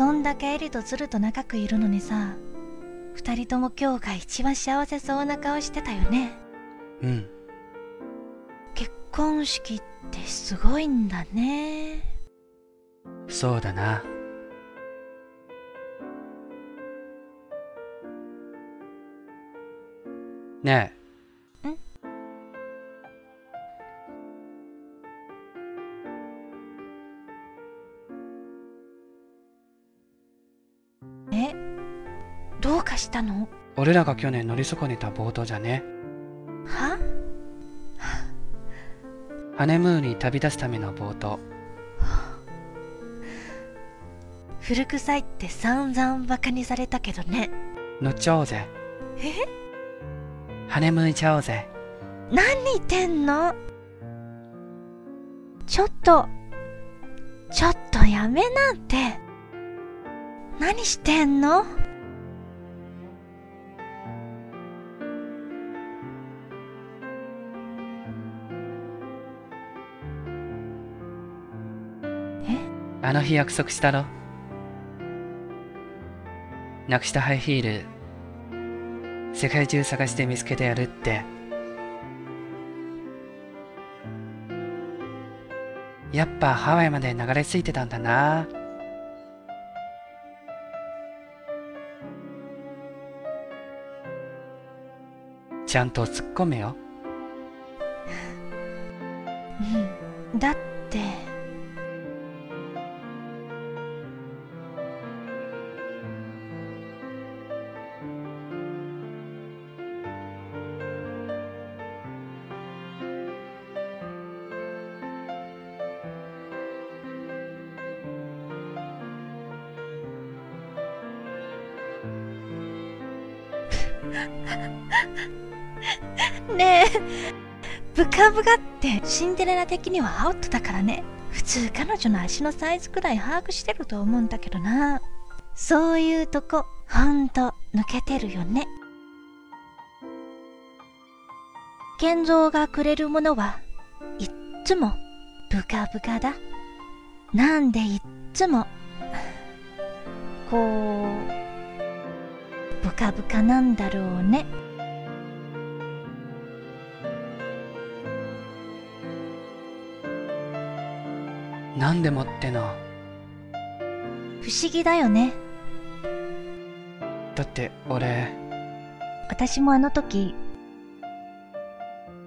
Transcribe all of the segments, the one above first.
こんだけエリとズルと長くいるのにさ二人とも今日が一番幸せそうな顔してたよね。うん。結婚式ってすごいんだね。そうだな。ねえどうかしたの？俺らが去年乗り損ねたボートじゃね。は？ハネムーンに旅立つためのボート古臭いって散々バカにされたけどね。乗っちゃおうぜ。え？ハネムーン行っちゃおうぜ。何言ってんの？ちょっとちょっとやめなって。何してんの？あの日約束したろ？なくしたハイヒール世界中探して見つけてやるって。やっぱハワイまで流れ着いてたんだな。ちゃんと突っ込めよ。だって。ねえ。ブカブカってシンデレラ的にはアウトだからね。普通彼女の足のサイズくらい把握してると思うんだけどな。そういうとこほんと抜けてるよね。健三がくれるものはいっつもブカブカだ。なんでいっつもこうブカブカなんだろうね。なんでもっての不思議だよね。だって俺。私もあの時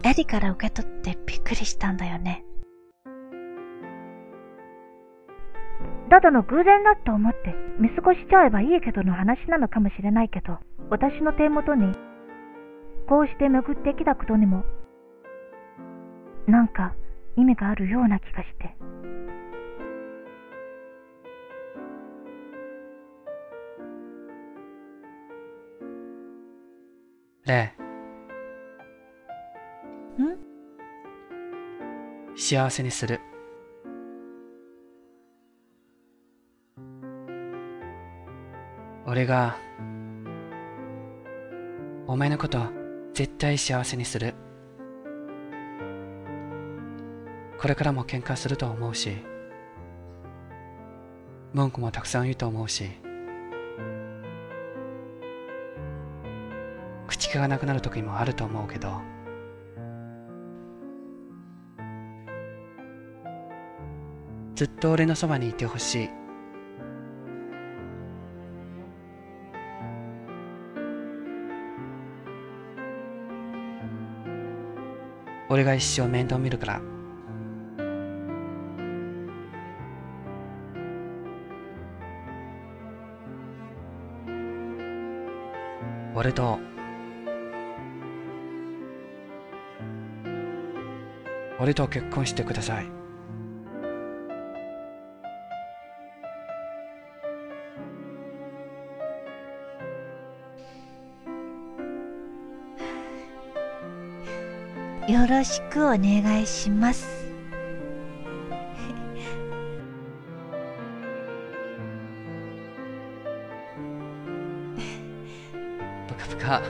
エリから受け取ってびっくりしたんだよねただの偶然だと思って見過ごしちゃえばいいけどの話なのかもしれないけど私の手元にこうして巡ってきたことにもなんか意味があるような気がして。レイん？幸せにする俺がお前のこと絶対幸せにする。これからも喧嘩すると思うし文句もたくさん言うと思うし口気がなくなる時もあると思うけどずっと俺のそばにいてほしい。俺が一生面倒見るから。俺と。俺と結婚してください。よろしくお願いします。ぷかぷか